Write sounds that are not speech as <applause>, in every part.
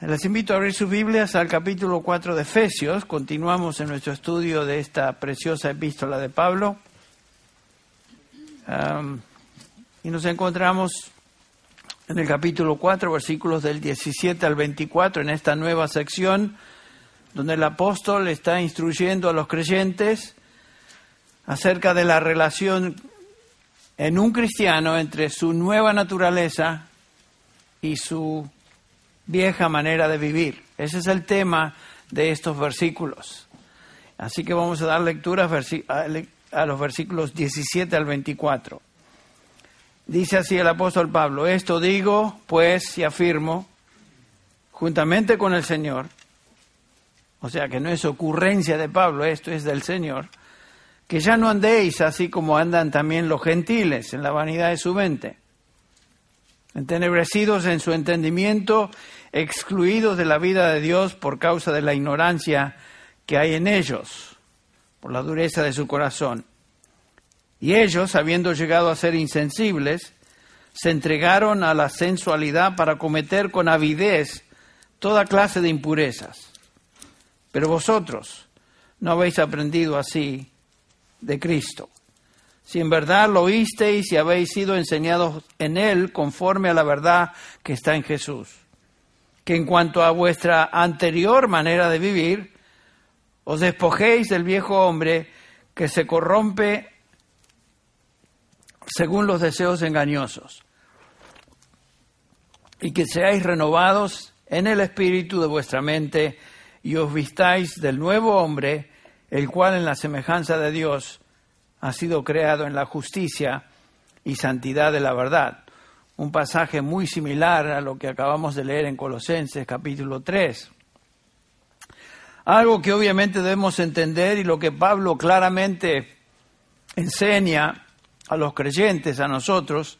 Les invito a abrir sus Biblias al capítulo 4 de Efesios. Continuamos en nuestro estudio de esta preciosa epístola de Pablo. Y nos encontramos en el capítulo 4, versículos del 17 al 24, en esta nueva sección, donde el apóstol está instruyendo a los creyentes acerca de la relación en un cristiano entre su nueva naturaleza y su vieja manera de vivir. Ese es el tema de estos versículos. Así que vamos a dar lectura a los versículos 17 al 24. Dice así el apóstol Pablo, esto digo pues y afirmo, juntamente con el Señor, o sea que no es ocurrencia de Pablo, esto es del Señor, que ya no andéis así como andan también los gentiles en la vanidad de su mente entenebrecidos en su entendimiento, excluidos de la vida de Dios por causa de la ignorancia que hay en ellos, por la dureza de su corazón. Y ellos, habiendo llegado a ser insensibles, se entregaron a la sensualidad para cometer con avidez toda clase de impurezas. Pero vosotros no habéis aprendido así de Cristo si en verdad lo oísteis y habéis sido enseñados en él conforme a la verdad que está en Jesús. Que en cuanto a vuestra anterior manera de vivir, os despojéis del viejo hombre que se corrompe según los deseos engañosos, y que seáis renovados en el espíritu de vuestra mente y os vistáis del nuevo hombre, el cual en la semejanza de Dios ha sido creado en la justicia y santidad de la verdad. Un pasaje muy similar a lo que acabamos de leer en Colosenses capítulo 3. Algo que obviamente debemos entender y lo que Pablo claramente enseña a los creyentes, a nosotros,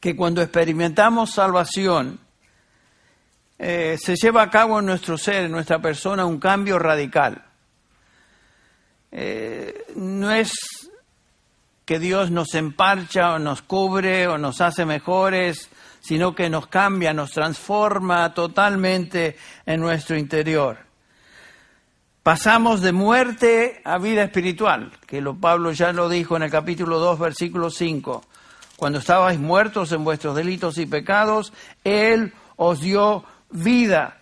que cuando experimentamos salvación, eh, se lleva a cabo en nuestro ser, en nuestra persona, un cambio radical. Eh, no es que Dios nos emparcha o nos cubre o nos hace mejores, sino que nos cambia, nos transforma totalmente en nuestro interior. Pasamos de muerte a vida espiritual, que lo Pablo ya lo dijo en el capítulo 2, versículo 5. Cuando estabais muertos en vuestros delitos y pecados, Él os dio vida.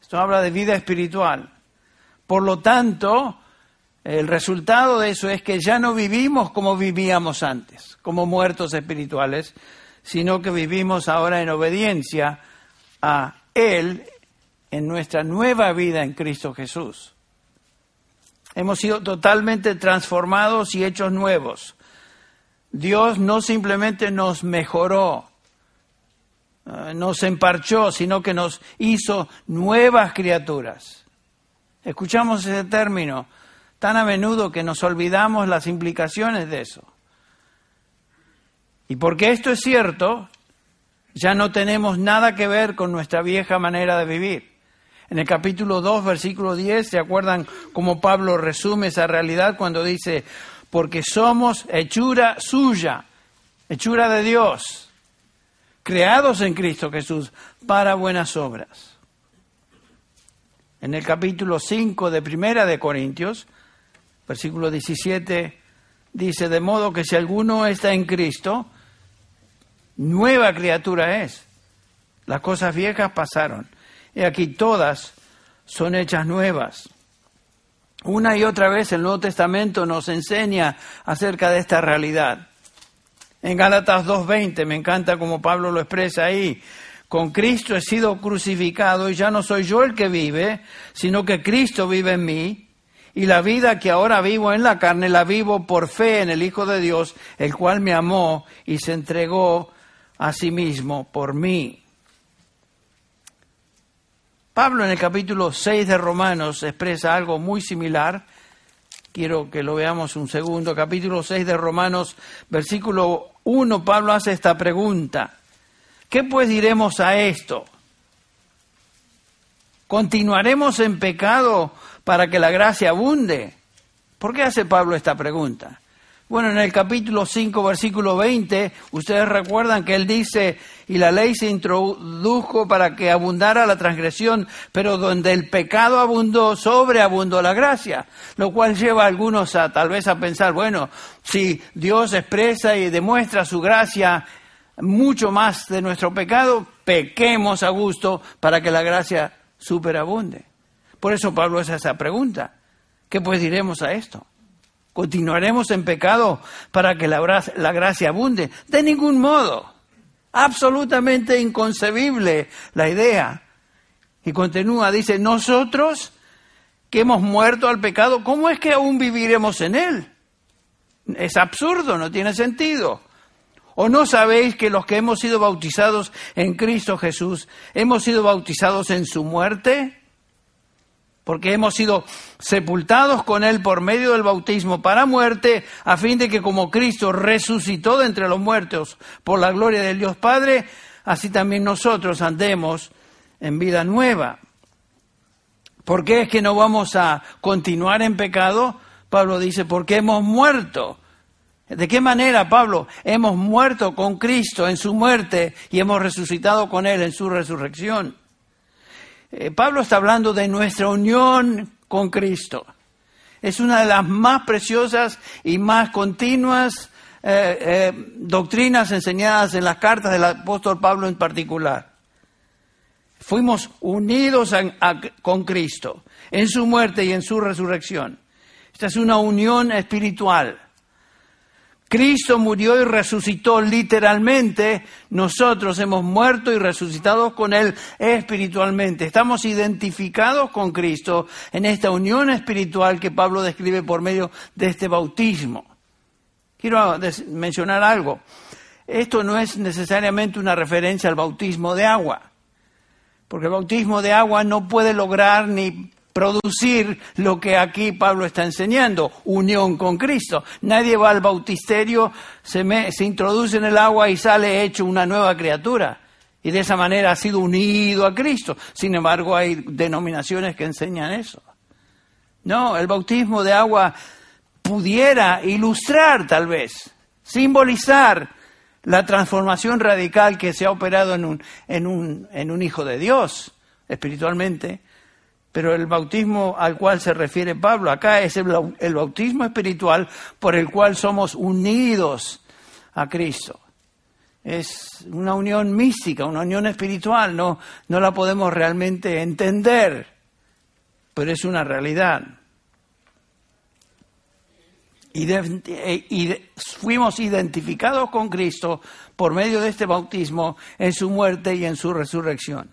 Esto habla de vida espiritual. Por lo tanto, el resultado de eso es que ya no vivimos como vivíamos antes, como muertos espirituales, sino que vivimos ahora en obediencia a Él en nuestra nueva vida en Cristo Jesús. Hemos sido totalmente transformados y hechos nuevos. Dios no simplemente nos mejoró, eh, nos emparchó, sino que nos hizo nuevas criaturas. Escuchamos ese término, tan a menudo que nos olvidamos las implicaciones de eso. Y porque esto es cierto, ya no tenemos nada que ver con nuestra vieja manera de vivir. En el capítulo 2, versículo 10, ¿se acuerdan cómo Pablo resume esa realidad cuando dice, porque somos hechura suya, hechura de Dios, creados en Cristo Jesús para buenas obras? En el capítulo 5 de Primera de Corintios, Versículo 17 dice, de modo que si alguno está en Cristo, nueva criatura es. Las cosas viejas pasaron. Y aquí todas son hechas nuevas. Una y otra vez el Nuevo Testamento nos enseña acerca de esta realidad. En Gálatas 2.20, me encanta como Pablo lo expresa ahí, con Cristo he sido crucificado y ya no soy yo el que vive, sino que Cristo vive en mí y la vida que ahora vivo en la carne la vivo por fe en el Hijo de Dios, el cual me amó y se entregó a sí mismo por mí. Pablo en el capítulo 6 de Romanos expresa algo muy similar. Quiero que lo veamos un segundo. Capítulo 6 de Romanos, versículo 1, Pablo hace esta pregunta. ¿Qué pues diremos a esto? ¿Continuaremos en pecado para que la gracia abunde? ¿Por qué hace Pablo esta pregunta? Bueno, en el capítulo 5, versículo 20, ustedes recuerdan que él dice, y la ley se introdujo para que abundara la transgresión, pero donde el pecado abundó, sobreabundó la gracia, lo cual lleva a algunos a tal vez a pensar, bueno, si Dios expresa y demuestra su gracia mucho más de nuestro pecado, pequemos a gusto para que la gracia superabunde. Por eso Pablo hace esa pregunta. ¿Qué pues diremos a esto? ¿Continuaremos en pecado para que la, la gracia abunde? De ningún modo. Absolutamente inconcebible la idea. Y continúa, dice, nosotros que hemos muerto al pecado, ¿cómo es que aún viviremos en él? Es absurdo, no tiene sentido. ¿O no sabéis que los que hemos sido bautizados en Cristo Jesús, hemos sido bautizados en su muerte? Porque hemos sido sepultados con Él por medio del bautismo para muerte, a fin de que como Cristo resucitó de entre los muertos por la gloria del Dios Padre, así también nosotros andemos en vida nueva. ¿Por qué es que no vamos a continuar en pecado? Pablo dice, porque hemos muerto. ¿De qué manera, Pablo? Hemos muerto con Cristo en su muerte y hemos resucitado con Él en su resurrección. Eh, Pablo está hablando de nuestra unión con Cristo. Es una de las más preciosas y más continuas eh, eh, doctrinas enseñadas en las cartas del apóstol Pablo en particular. Fuimos unidos con Cristo en su muerte y en su resurrección. Esta es una unión espiritual. Cristo murió y resucitó literalmente, nosotros hemos muerto y resucitado con Él espiritualmente. Estamos identificados con Cristo en esta unión espiritual que Pablo describe por medio de este bautismo. Quiero mencionar algo. Esto no es necesariamente una referencia al bautismo de agua, porque el bautismo de agua no puede lograr ni producir lo que aquí Pablo está enseñando, unión con Cristo. Nadie va al bautisterio, se, se introduce en el agua y sale hecho una nueva criatura. Y de esa manera ha sido unido a Cristo. Sin embargo, hay denominaciones que enseñan eso. No, el bautismo de agua pudiera ilustrar tal vez, simbolizar la transformación radical que se ha operado en un, en un, en un hijo de Dios espiritualmente, pero el bautismo al cual se refiere Pablo acá es el, bautismo espiritual por el cual somos unidos a Cristo. Es una unión mística, una unión espiritual, no, no la podemos realmente entender, pero es una realidad. Y, y, fuimos identificados con Cristo por medio de este bautismo en su muerte y en su resurrección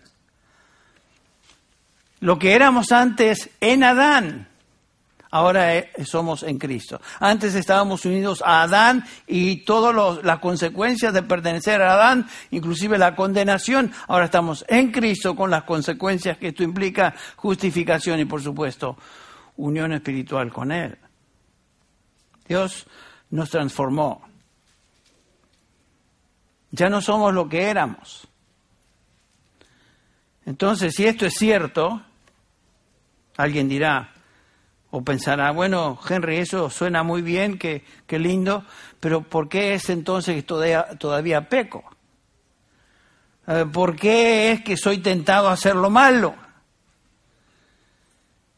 lo que éramos antes en Adán, ahora eh, somos en Cristo. Antes estábamos unidos a Adán y todas las consecuencias de pertenecer a Adán, inclusive la condenación, ahora estamos en Cristo con las consecuencias que esto implica, justificación y por supuesto unión espiritual con Él. Dios nos transformó. Ya no somos lo que éramos. Entonces, si esto es cierto, alguien dirá o pensará, bueno, Henry, eso suena muy bien, qué, lindo, pero ¿por qué es entonces que todavía, todavía peco? Eh, ¿Por qué es que soy tentado a hacer lo malo?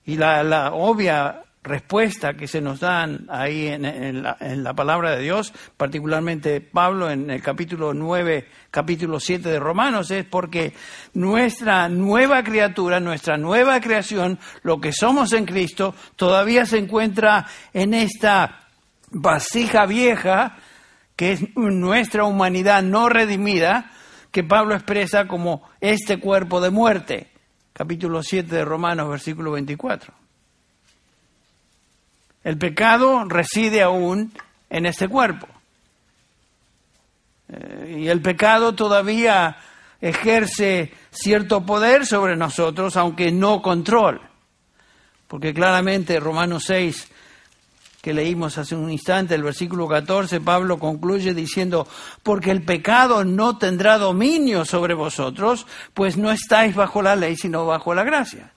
Y la, la obvia respuesta que se nos dan ahí en, la, palabra de Dios, particularmente Pablo en el capítulo 9, capítulo 7 de Romanos, es porque nuestra nueva criatura, nuestra nueva creación, lo que somos en Cristo, todavía se encuentra en esta vasija vieja, que es nuestra humanidad no redimida, que Pablo expresa como este cuerpo de muerte. Capítulo 7 de Romanos, versículo 24. El pecado reside aún en este cuerpo. Eh, y el pecado todavía ejerce cierto poder sobre nosotros, aunque no control. Porque claramente Romanos 6, que leímos hace un instante, el versículo 14, Pablo concluye diciendo, porque el pecado no tendrá dominio sobre vosotros, pues no estáis bajo la ley, sino bajo la gracia.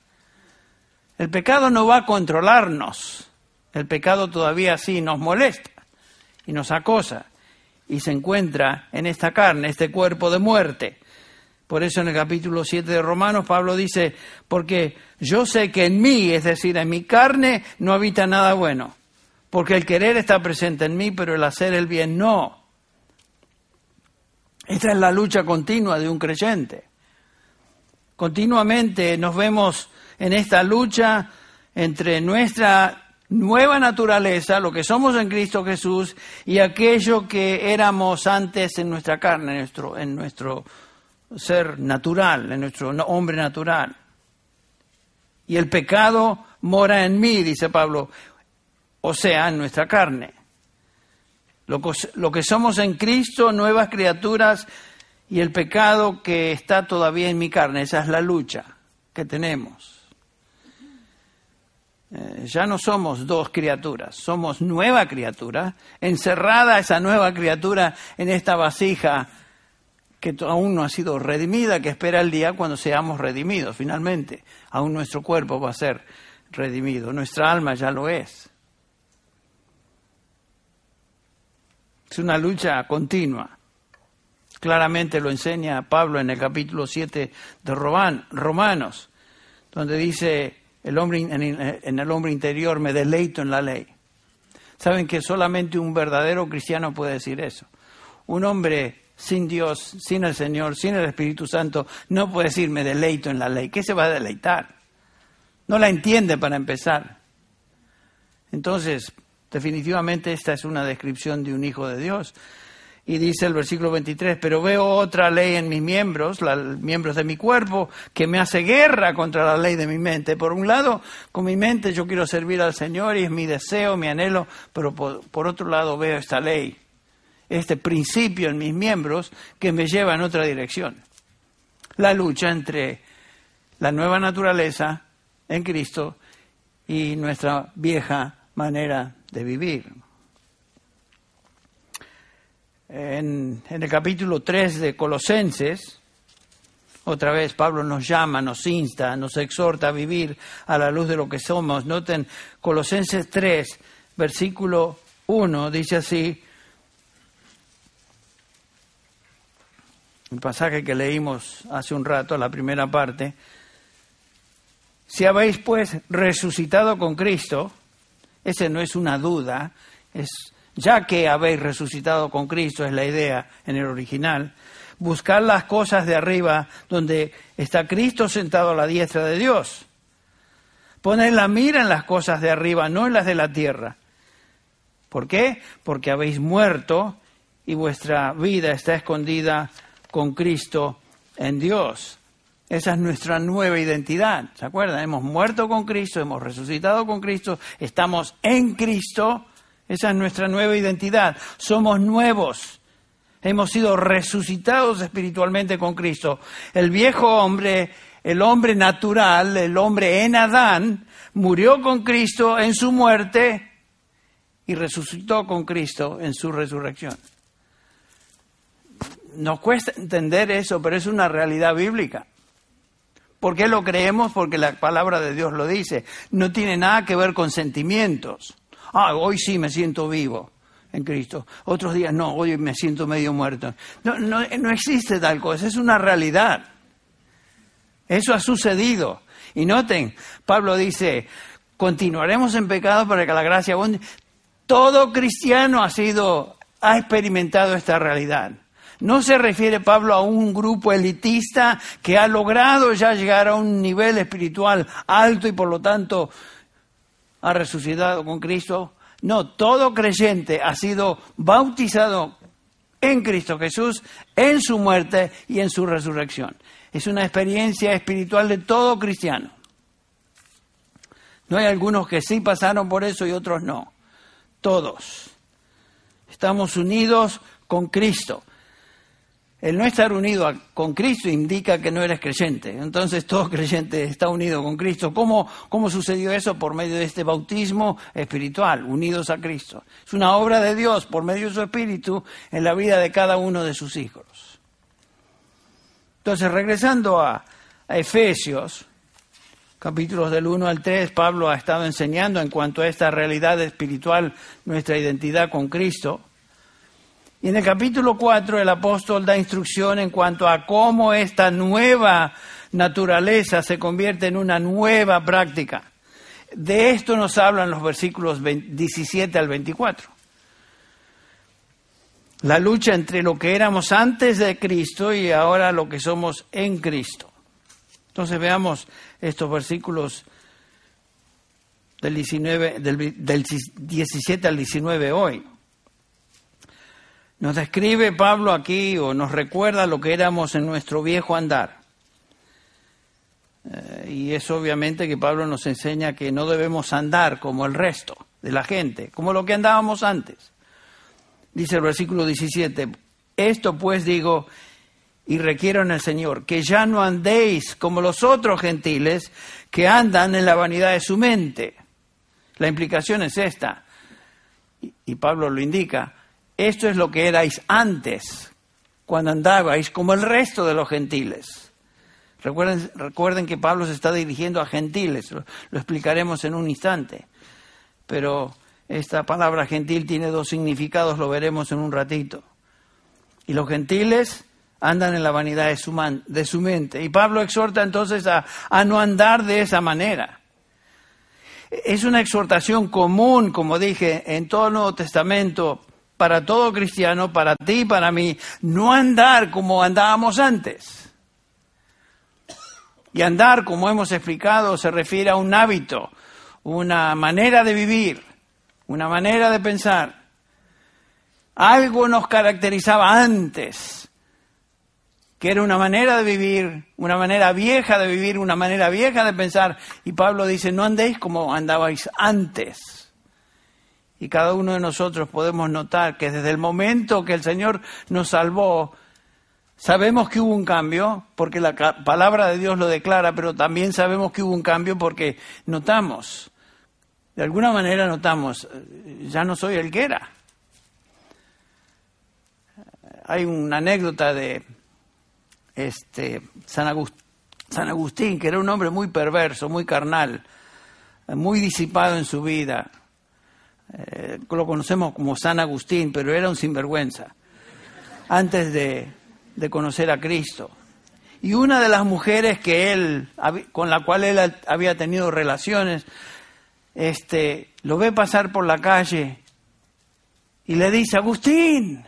El pecado no va a controlarnos. El pecado todavía sí nos molesta y nos acosa y se encuentra en esta carne, este cuerpo de muerte. Por eso en el capítulo 7 de Romanos Pablo dice, porque yo sé que en mí, es decir, en mi carne, no habita nada bueno, porque el querer está presente en mí, pero el hacer el bien no. Esta es la lucha continua de un creyente. Continuamente nos vemos en esta lucha entre nuestra nueva naturaleza, lo que somos en Cristo Jesús, y aquello que éramos antes en nuestra carne, en nuestro, en nuestro ser natural, en nuestro hombre natural. Y el pecado mora en mí, dice Pablo, o sea, en nuestra carne. Lo lo que somos en Cristo, nuevas criaturas, y el pecado que está todavía en mi carne, esa es la lucha que tenemos. Eh, ya no somos dos criaturas, somos nueva criatura, encerrada esa nueva criatura en esta vasija que aún no ha sido redimida, que espera el día cuando seamos redimidos, finalmente. Aún nuestro cuerpo va a ser redimido, nuestra alma ya lo es. Es una lucha continua. Claramente lo enseña Pablo en el capítulo 7 de Romanos, donde dice, el hombre, en el hombre interior me deleito en la ley. Saben que solamente un verdadero cristiano puede decir eso. Un hombre sin Dios, sin el Señor, sin el Espíritu Santo, no puede decir me deleito en la ley. ¿Qué se va a deleitar? No la entiende para empezar. Entonces, definitivamente esta es una descripción de un hijo de Dios. Y dice el versículo 23, pero veo otra ley en mis miembros, los miembros de mi cuerpo, que me hace guerra contra la ley de mi mente. Por un lado, con mi mente yo quiero servir al Señor y es mi deseo, mi anhelo, pero por, otro lado veo esta ley, este principio en mis miembros que me lleva en otra dirección. La lucha entre la nueva naturaleza en Cristo y nuestra vieja manera de vivir en, el capítulo 3 de Colosenses, otra vez Pablo nos llama, nos insta, nos exhorta a vivir a la luz de lo que somos. Noten Colosenses 3, versículo 1, dice así, el pasaje que leímos hace un rato, la primera parte, si habéis pues resucitado con Cristo, ese no es una duda, es ya que habéis resucitado con Cristo, es la idea en el original, buscar las cosas de arriba donde está Cristo sentado a la diestra de Dios. Poner la mira en las cosas de arriba, no en las de la tierra. ¿Por qué? Porque habéis muerto y vuestra vida está escondida con Cristo en Dios. Esa es nuestra nueva identidad. ¿Se acuerdan? Hemos muerto con Cristo, hemos resucitado con Cristo, estamos en Cristo esa es nuestra nueva identidad. Somos nuevos. Hemos sido resucitados espiritualmente con Cristo. El viejo hombre, el hombre natural, el hombre en Adán, murió con Cristo en su muerte y resucitó con Cristo en su resurrección. Nos cuesta entender eso, pero es una realidad bíblica. ¿Por qué lo creemos? Porque la palabra de Dios lo dice. No tiene nada que ver con sentimientos. Ah, hoy sí me siento vivo en Cristo. Otros días no, hoy me siento medio muerto. No, no, no existe tal cosa, es una realidad. Eso ha sucedido. Y noten, Pablo dice, continuaremos en pecado para que la gracia abunde. Todo cristiano ha sido, ha experimentado esta realidad. No se refiere Pablo a un grupo elitista que ha logrado ya llegar a un nivel espiritual alto y por lo tanto ha resucitado con Cristo. No, todo creyente ha sido bautizado en Cristo Jesús, en su muerte y en su resurrección. Es una experiencia espiritual de todo cristiano. No hay algunos que sí pasaron por eso y otros no. Todos. Estamos unidos con Cristo. El no estar unido con Cristo indica que no eres creyente. Entonces todo creyente está unido con Cristo. ¿Cómo, ¿Cómo sucedió eso? Por medio de este bautismo espiritual, unidos a Cristo. Es una obra de Dios por medio de su Espíritu en la vida de cada uno de sus hijos. Entonces, regresando a, a Efesios, capítulos del 1 al 3, Pablo ha estado enseñando en cuanto a esta realidad espiritual, nuestra identidad con Cristo Y en el capítulo 4 el apóstol da instrucción en cuanto a cómo esta nueva naturaleza se convierte en una nueva práctica. De esto nos hablan los versículos 17 al 24. La lucha entre lo que éramos antes de Cristo y ahora lo que somos en Cristo. Entonces veamos estos versículos del, 19, del, del 17 al 19 hoy. Nos describe Pablo aquí o nos recuerda lo que éramos en nuestro viejo andar. Eh, y es obviamente que Pablo nos enseña que no debemos andar como el resto de la gente, como lo que andábamos antes. Dice el versículo 17, esto pues digo y requiero en el Señor, que ya no andéis como los otros gentiles que andan en la vanidad de su mente. La implicación es esta, y Pablo lo indica, esto es lo que erais antes, cuando andabais como el resto de los gentiles. Recuerden, que Pablo se está dirigiendo a gentiles, lo, explicaremos en un instante. Pero esta palabra gentil tiene dos significados, lo veremos en un ratito. Y los gentiles andan en la vanidad de su, man, de su mente. Y Pablo exhorta entonces a, a, no andar de esa manera. Es una exhortación común, como dije, en todo el Nuevo Testamento para todo cristiano, para ti y para mí, no andar como andábamos antes. Y andar, como hemos explicado, se refiere a un hábito, una manera de vivir, una manera de pensar. Algo nos caracterizaba antes, que era una manera de vivir, una manera vieja de vivir, una manera vieja de pensar. Y Pablo dice, no andéis como andabais antes. Y cada uno de nosotros podemos notar que desde el momento que el Señor nos salvó, sabemos que hubo un cambio, porque la palabra de Dios lo declara, pero también sabemos que hubo un cambio porque notamos, de alguna manera notamos, ya no soy el que era. Hay una anécdota de este, San, Agustín, que era un hombre muy perverso, muy carnal, muy disipado en su vida eh, lo conocemos como San Agustín, pero era un sinvergüenza, antes de, de conocer a Cristo. Y una de las mujeres que él, con la cual él había tenido relaciones, este, lo ve pasar por la calle y le dice, Agustín,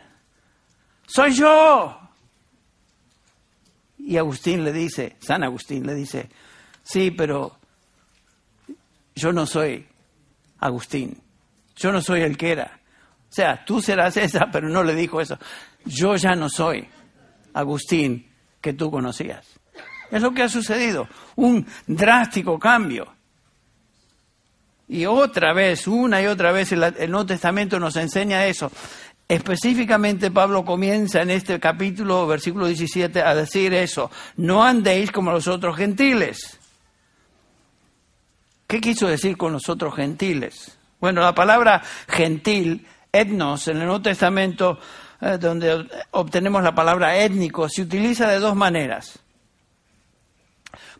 soy yo. Y Agustín le dice, San Agustín le dice, sí, pero yo no soy Agustín. Yo no soy el que era. O sea, tú serás esa, pero no le dijo eso. Yo ya no soy Agustín que tú conocías. Es lo que ha sucedido, un drástico cambio. Y otra vez, una y otra vez, el, Nuevo Testamento nos enseña eso. Específicamente Pablo comienza en este capítulo, versículo 17, a decir eso. No andéis como los otros gentiles. ¿Qué quiso decir con los otros gentiles? Bueno, la palabra gentil, etnos, en el Nuevo Testamento, eh, donde obtenemos la palabra étnico, se utiliza de dos maneras.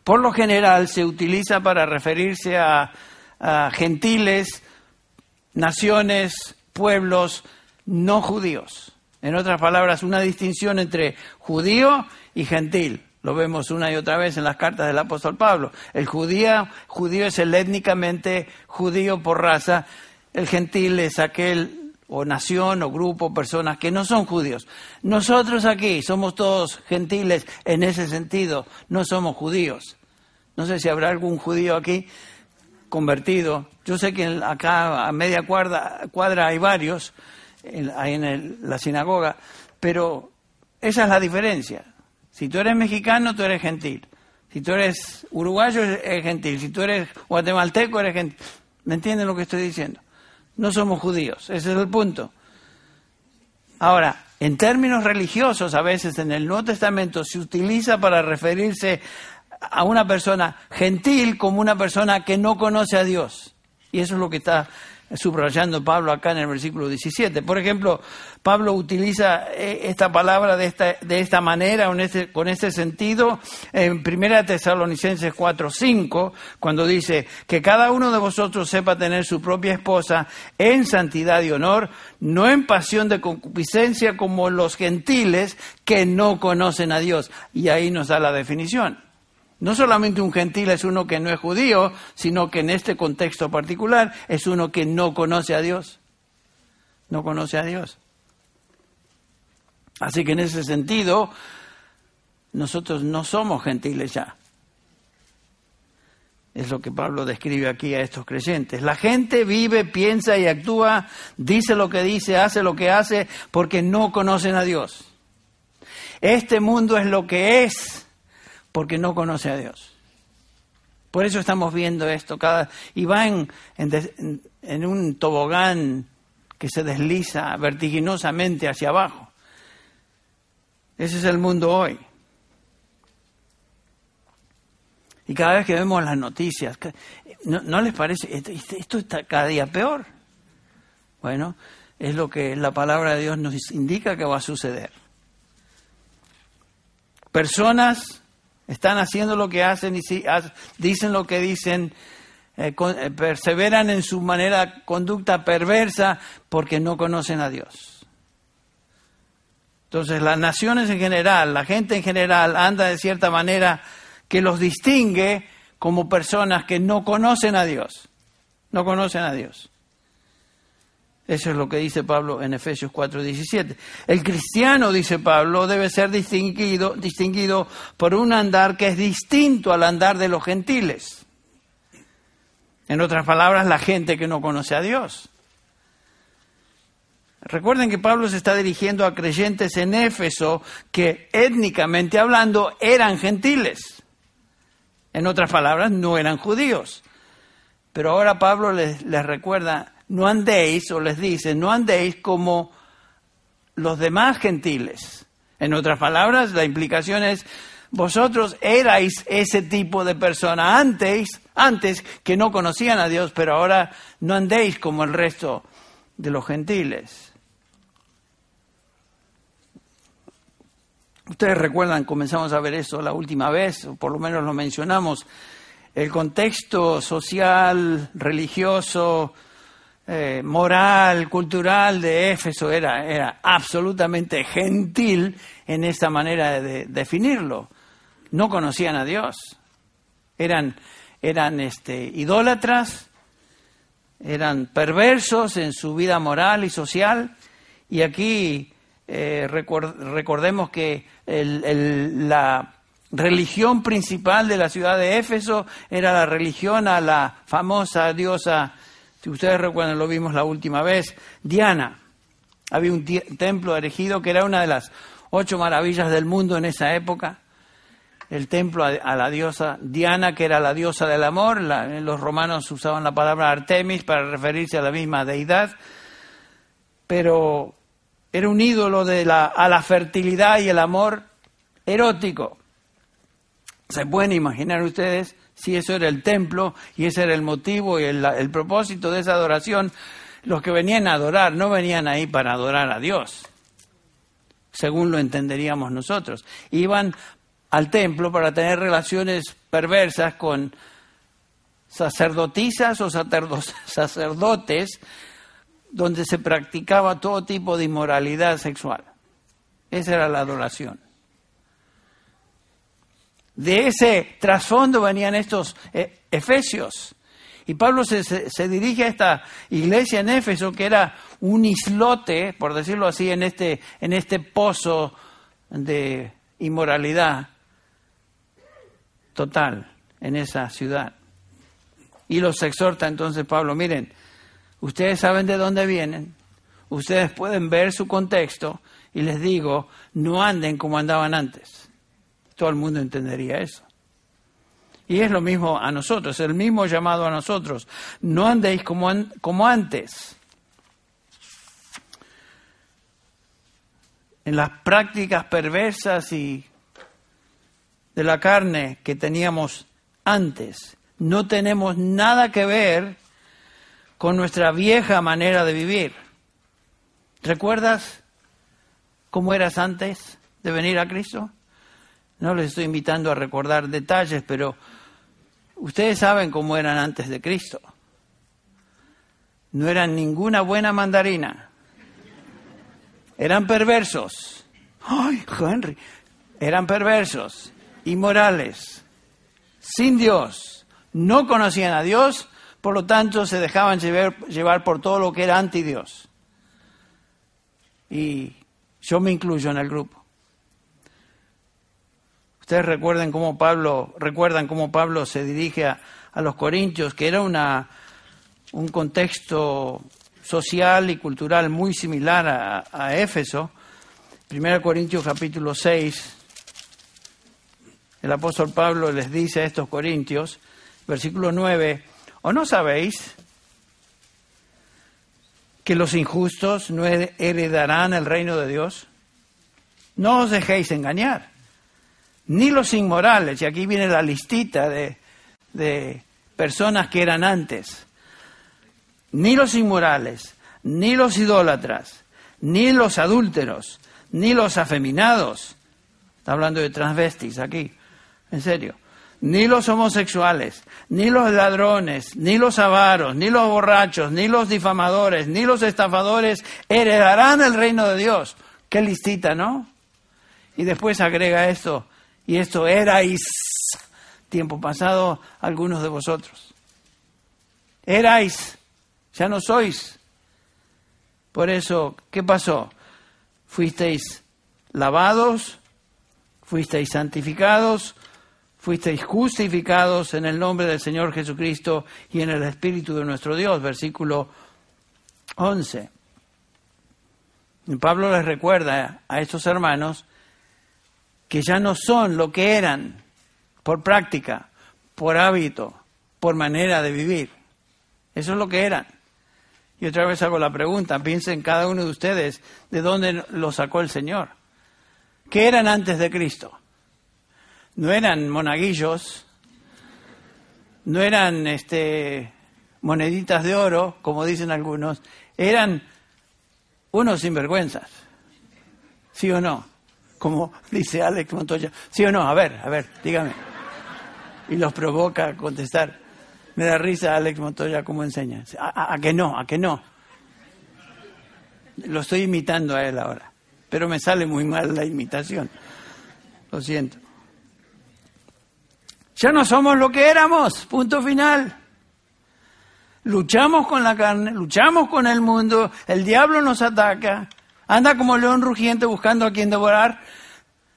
Por lo general se utiliza para referirse a, a gentiles, naciones, pueblos no judíos. En otras palabras, una distinción entre judío y gentil. Lo vemos una y otra vez en las cartas del apóstol Pablo. El judío, judío es el étnicamente judío por raza. El gentil es aquel o nación o grupo, personas que no son judíos. Nosotros aquí somos todos gentiles en ese sentido, no somos judíos. No sé si habrá algún judío aquí convertido. Yo sé que acá a media cuadra, cuadra hay varios, ahí en la sinagoga, pero esa es la diferencia. Si tú eres mexicano, tú eres gentil. Si tú eres uruguayo, eres gentil. Si tú eres guatemalteco, eres gentil. ¿Me entienden lo que estoy diciendo? No somos judíos, ese es el punto. Ahora, en términos religiosos, a veces en el Nuevo Testamento se utiliza para referirse a una persona gentil como una persona que no conoce a Dios. Y eso es lo que está subrayando Pablo acá en el versículo 17. Por ejemplo, Pablo utiliza eh, esta palabra de esta, de esta manera, con este sentido, en 1 Tesalonicenses 4, 5, cuando dice que cada uno de vosotros sepa tener su propia esposa en santidad y honor, no en pasión de concupiscencia como los gentiles que no conocen a Dios. Y ahí nos da la definición. No solamente un gentil es uno que no es judío, sino que en este contexto particular es uno que no conoce a Dios. No conoce a Dios. Así que en ese sentido, nosotros no somos gentiles ya. Es lo que Pablo describe aquí a estos creyentes. La gente vive, piensa y actúa, dice lo que dice, hace lo que hace, porque no conocen a Dios. Este mundo es lo que es porque no conoce a Dios. Por eso estamos viendo esto cada y va en, en, un tobogán que se desliza vertiginosamente hacia abajo. Ese es el mundo hoy. Y cada vez que vemos las noticias, ¿no, les parece? Esto está cada día peor. Bueno, es lo que la palabra de Dios nos indica que va a suceder. Personas están haciendo lo que hacen y dicen lo que dicen, eh, eh, perseveran en su manera conducta perversa porque no conocen a Dios. Entonces las naciones en general, la gente en general anda de cierta manera que los distingue como personas que no conocen a Dios. No conocen a Dios. Eso es lo que dice Pablo en Efesios 4:17. El cristiano, dice Pablo, debe ser distinguido, por un andar que es distinto al andar de los gentiles. En otras palabras, la gente que no conoce a Dios. Recuerden que Pablo se está dirigiendo a creyentes en Éfeso que étnicamente hablando eran gentiles. En otras palabras, no eran judíos. Pero ahora Pablo les recuerda, no andéis, o les dice, no andéis como los demás gentiles. En otras palabras, la implicación es, vosotros erais ese tipo de persona antes, antes que no conocían a Dios, pero ahora no andéis como el resto de los gentiles. Ustedes recuerdan, comenzamos a ver eso la última vez, o por lo menos lo mencionamos, el contexto social, religioso, eh, moral, cultural de Éfeso era, era absolutamente gentil en esta manera de definirlo. No conocían a Dios. Eran, eran este, idólatras, eran perversos en su vida moral y social. Y aquí eh, recordemos que la religión principal de la ciudad de Éfeso era la religión a la famosa diosa si ustedes recuerdan, lo vimos la última vez, Diana. Había un templo erigido que era una de las ocho maravillas del mundo en esa época. El templo a, la diosa Diana, que era la diosa del amor. los romanos usaban la palabra Artemis para referirse a la misma deidad. Pero era un ídolo de la, a la fertilidad y el amor erótico. ¿Se pueden imaginar ustedes si eso era el templo y ese era el motivo y el, propósito de esa adoración, los que venían a adorar no venían ahí para adorar a Dios, según lo entenderíamos nosotros. Iban al templo para tener relaciones perversas con sacerdotisas o <laughs> sacerdotes donde se practicaba todo tipo de inmoralidad sexual. Esa era la adoración. De ese trasfondo venían estos eh, efesios. Y Pablo se, se, dirige a esta iglesia en Éfeso, que era un islote, por decirlo así, en este, en este pozo de inmoralidad total en esa ciudad. Y los exhorta entonces Pablo, miren, ustedes saben de dónde vienen, ustedes pueden ver su contexto y les digo, no anden como andaban antes. Todo el mundo entendería eso. Y es lo mismo a nosotros, el mismo llamado a nosotros. No andéis como, como antes. En las prácticas perversas y de la carne que teníamos antes. No tenemos nada que ver con nuestra vieja manera de vivir. ¿Recuerdas cómo eras antes de venir a Cristo? No les estoy invitando a recordar detalles, pero ustedes saben cómo eran antes de Cristo. No eran ninguna buena mandarina. Eran perversos. Ay, Henry. Eran perversos, inmorales, sin Dios. No conocían a Dios, por lo tanto se dejaban llevar, llevar por todo lo que era anti Dios. Y yo me incluyo en el grupo. Ustedes recuerden cómo Pablo, recuerdan cómo Pablo se dirige a, los corintios, que era una, un contexto social y cultural muy similar a, a Éfeso. 1 Corintios capítulo 6, el apóstol Pablo les dice a estos corintios, versículo 9, ¿o no sabéis que los injustos no heredarán el reino de Dios? No os dejéis engañar ni los inmorales, y aquí viene la listita de, de personas que eran antes, ni los inmorales, ni los idólatras, ni los adúlteros, ni los afeminados, está hablando de transvestis aquí, en serio, ni los homosexuales, ni los ladrones, ni los avaros, ni los borrachos, ni los difamadores, ni los estafadores heredarán el reino de Dios. Qué listita, ¿no? Y después agrega esto, y esto erais tiempo pasado algunos de vosotros. Erais, ya no sois. Por eso, ¿qué pasó? Fuisteis lavados, fuisteis santificados, fuisteis justificados en el nombre del Señor Jesucristo y en el Espíritu de nuestro Dios. Versículo 11. Y Pablo les recuerda a estos hermanos que ya no son lo que eran por práctica, por hábito, por manera de vivir. Eso es lo que eran. Y otra vez hago la pregunta, piensen cada uno de ustedes de dónde lo sacó el Señor. ¿Qué eran antes de Cristo? No eran monaguillos, no eran este, moneditas de oro, como dicen algunos, eran unos sinvergüenzas. ¿Sí o no? Como dice Alex Montoya. ¿Sí o no? A ver, a ver, dígame. Y los provoca a contestar. Me da risa Alex Montoya cómo enseña. A, a, que no, a que no. Lo estoy imitando a él ahora. Pero me sale muy mal la imitación. Lo siento. Ya no somos lo que éramos. Punto final. Luchamos con la carne, luchamos con el mundo, el diablo nos ataca, Anda como león rugiente buscando a quien devorar.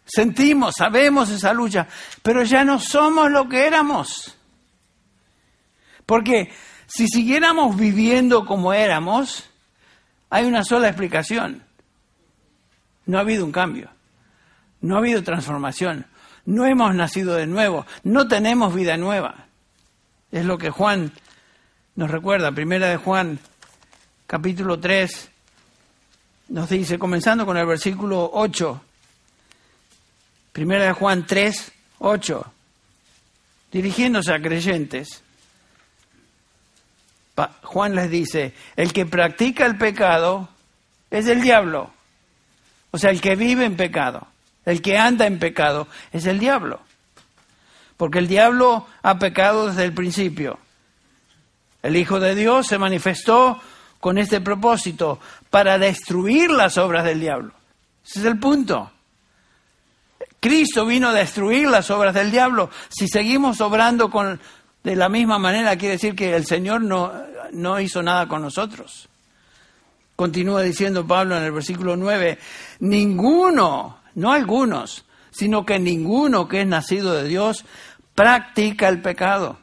Sentimos, sabemos esa lucha, pero ya no somos lo que éramos. Porque si siguiéramos viviendo como éramos, hay una sola explicación. No ha habido un cambio, no ha habido transformación, no hemos nacido de nuevo, no tenemos vida nueva. Es lo que Juan nos recuerda, primera de Juan, capítulo 3, nos dice, comenzando con el versículo 8, primera de Juan 3, 8, dirigiéndose a creyentes, Juan les dice, el que practica el pecado es el diablo. O sea, el que vive en pecado, el que anda en pecado es el diablo. Porque el diablo ha pecado desde el principio. El Hijo de Dios se manifestó con este propósito, para destruir las obras del diablo. Ese es el punto. Cristo vino a destruir las obras del diablo. Si seguimos obrando con, de la misma manera, quiere decir que el Señor no, no hizo nada con nosotros. Continúa diciendo Pablo en el versículo 9, ninguno, no algunos, sino que ninguno que es nacido de Dios practica el pecado.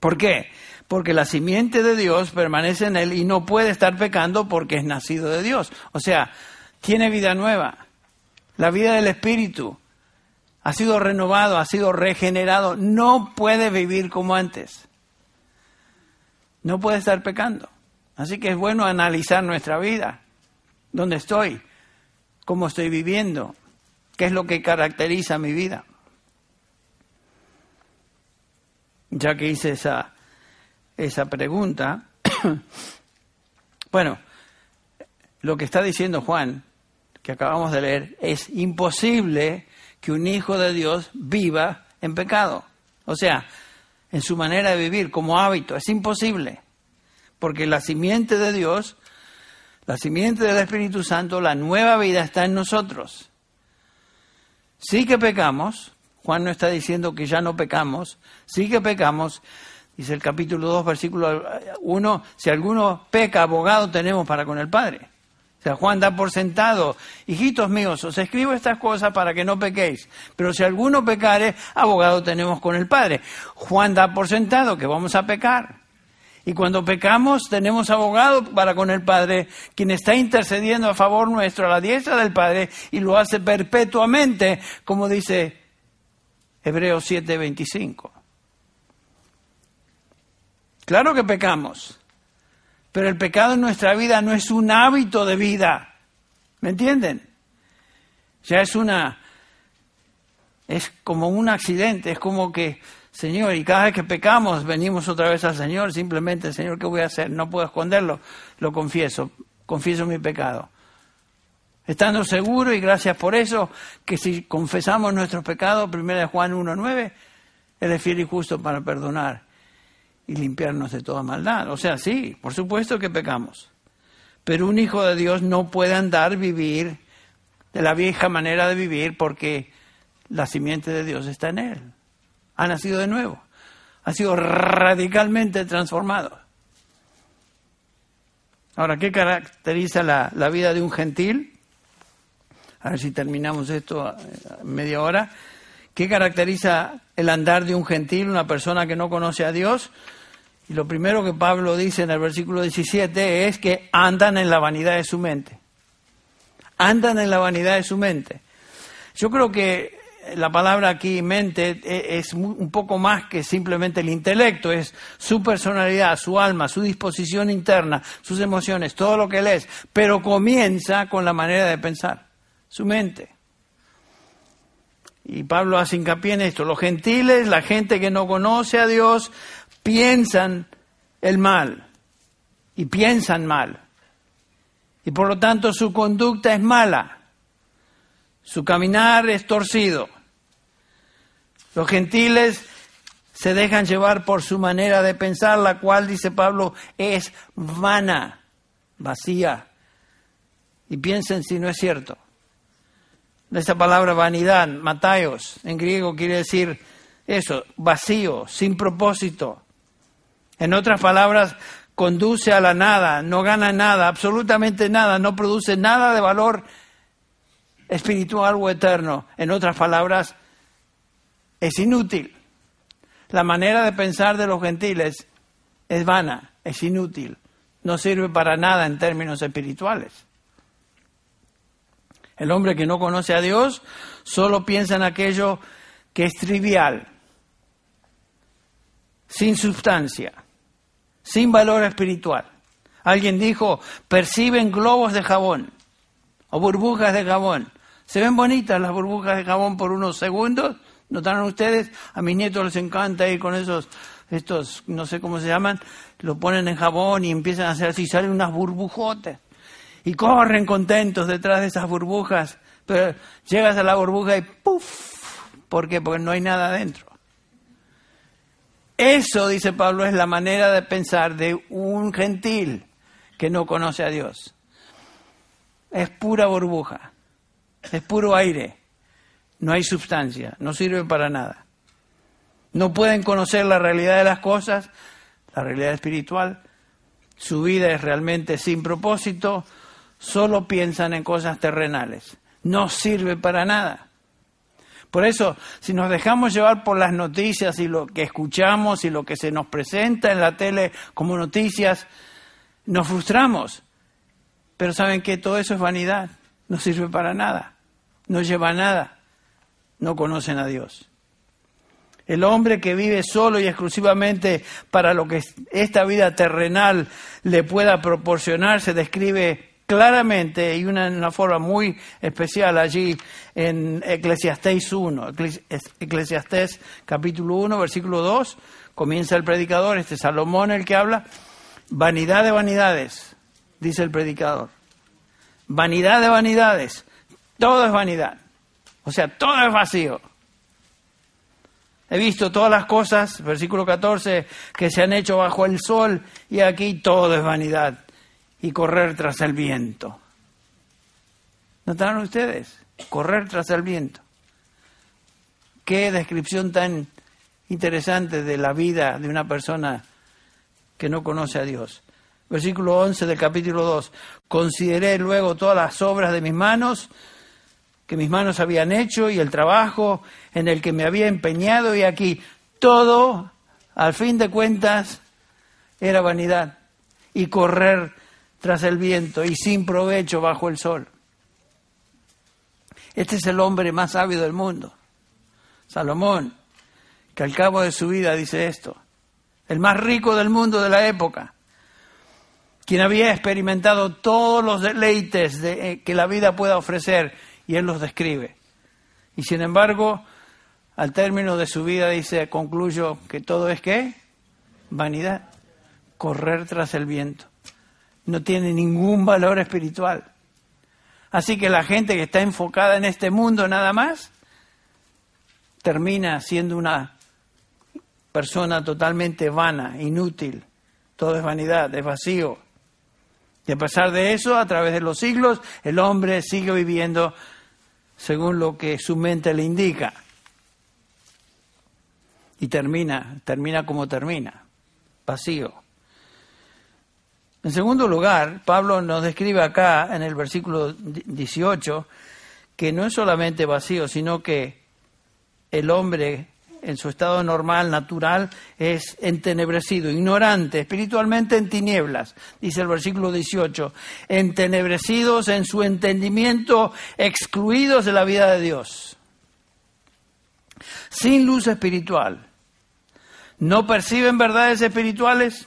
¿Por qué? Porque la simiente de Dios permanece en él y no puede estar pecando porque es nacido de Dios. O sea, tiene vida nueva. La vida del Espíritu ha sido renovado, ha sido regenerado. No puede vivir como antes. No puede estar pecando. Así que es bueno analizar nuestra vida. ¿Dónde estoy? ¿Cómo estoy viviendo? ¿Qué es lo que caracteriza mi vida? Ya que hice esa esa pregunta, <coughs> bueno, lo que está diciendo Juan, que acabamos de leer, es imposible que un hijo de Dios viva en pecado. O sea, en su manera de vivir como hábito, es imposible. Porque la simiente de Dios, la simiente del Espíritu Santo, la nueva vida está en nosotros. Sí que pecamos, Juan no está diciendo que ya no pecamos, sí que pecamos, dice el capítulo 2, versículo 1, si alguno peca, abogado tenemos para con el Padre. O sea, Juan da por sentado, hijitos míos, os escribo estas cosas para que no pequéis, pero si alguno pecare, abogado tenemos con el Padre. Juan da por sentado que vamos a pecar. Y cuando pecamos tenemos abogado para con el Padre, quien está intercediendo a favor nuestro a la diestra del Padre y lo hace perpetuamente, como dice Hebreos 7:25. Claro que pecamos, pero el pecado en nuestra vida no es un hábito de vida. ¿Me entienden? Ya es una, es como un accidente, es como que Señor, y cada vez que pecamos venimos otra vez al Señor, simplemente, Señor, ¿qué voy a hacer? No puedo esconderlo, lo confieso, confieso mi pecado. Estando seguro, y gracias por eso, que si confesamos nuestros pecados, 1 Juan 1.9, Él es fiel y justo para perdonar y limpiarnos de toda maldad. O sea, sí, por supuesto que pecamos. Pero un hijo de Dios no puede andar, vivir de la vieja manera de vivir porque la simiente de Dios está en él ha nacido de nuevo, ha sido radicalmente transformado. Ahora, ¿qué caracteriza la, vida de un gentil? A ver si terminamos esto en media hora. ¿Qué caracteriza el andar de un gentil, una persona que no conoce a Dios? Y lo primero que Pablo dice en el versículo 17 es que andan en la vanidad de su mente. Andan en la vanidad de su mente. Yo creo que la palabra aquí mente e, es un poco más que simplemente el intelecto, es su personalidad, su alma, su disposición interna, sus emociones, todo lo que él es, pero comienza con la manera de pensar, su mente. Y Pablo hace hincapié en esto, los gentiles, la gente que no conoce a Dios, piensan el mal y piensan mal. Y por lo tanto su conducta es mala, su caminar es torcido. Los gentiles se dejan llevar por su manera de pensar, la cual, dice Pablo, es vana, vacía. Y piensen si no es cierto. Esa palabra vanidad, mataios, en griego quiere decir eso, vacío, sin propósito. En otras palabras, conduce a la nada, no gana nada, absolutamente nada, no produce nada de valor espiritual o eterno. En otras palabras, es inútil. La manera de pensar de los gentiles es vana, es inútil, no sirve para nada en términos espirituales. El hombre que no conoce a Dios solo piensa en aquello que es trivial, sin sustancia, sin valor espiritual. Alguien dijo, perciben globos de jabón o burbujas de jabón. Se ven bonitas las burbujas de jabón por unos segundos, ¿Notaron ustedes? A mis nietos les encanta ir con esos, estos, no sé cómo se llaman, lo ponen en jabón y empiezan a hacer así, salen unas burbujotes. Y corren contentos detrás de esas burbujas. Pero llegas a la burbuja y ¡puf! ¿Por qué? Porque no hay nada adentro. Eso, dice Pablo, es la manera de pensar de un gentil que no conoce a Dios. Es pura burbuja, es puro aire no hay sustancia, no sirve para nada. No pueden conocer la realidad de las cosas, la realidad espiritual. Su vida es realmente sin propósito, solo piensan en cosas terrenales. No sirve para nada. Por eso, si nos dejamos llevar por las noticias y lo que escuchamos y lo que se nos presenta en la tele como noticias, nos frustramos. Pero saben que todo eso es vanidad, no sirve para nada, no lleva a nada no conocen a Dios. El hombre que vive solo y exclusivamente para lo que esta vida terrenal le pueda proporcionar se describe claramente y una, una forma muy especial allí en Eclesiastés 1, Eclesiastés capítulo 1, versículo 2, comienza el predicador, este Salomón el que habla, vanidad de vanidades, dice el predicador, vanidad de vanidades, todo es vanidad, o sea, todo es vacío. He visto todas las cosas, versículo 14, que se han hecho bajo el sol y aquí todo es vanidad y correr tras el viento. ¿Notaron ustedes? Correr tras el viento. Qué descripción tan interesante de la vida de una persona que no conoce a Dios. Versículo 11 del capítulo 2. Consideré luego todas las obras de mis manos que mis manos habían hecho y el trabajo en el que me había empeñado y aquí todo, al fin de cuentas, era vanidad y correr tras el viento y sin provecho bajo el sol. Este es el hombre más sabio del mundo, Salomón, que al cabo de su vida dice esto, el más rico del mundo de la época, quien había experimentado todos los deleites de, eh, que la vida pueda ofrecer y él los describe. Y sin embargo, al término de su vida dice, concluyo que todo es qué? Vanidad, correr tras el viento. No tiene ningún valor espiritual. Así que la gente que está enfocada en este mundo nada más, termina siendo una persona totalmente vana, inútil. Todo es vanidad, es vacío. Y a pesar de eso, a través de los siglos, el hombre sigue viviendo según lo que su mente le indica. Y termina, termina como termina, vacío. En segundo lugar, Pablo nos describe acá en el versículo 18 que no es solamente vacío, sino que el hombre en su estado normal, natural, es entenebrecido, ignorante, espiritualmente en tinieblas, dice el versículo 18, entenebrecidos en su entendimiento, excluidos de la vida de Dios, sin luz espiritual. No perciben verdades espirituales,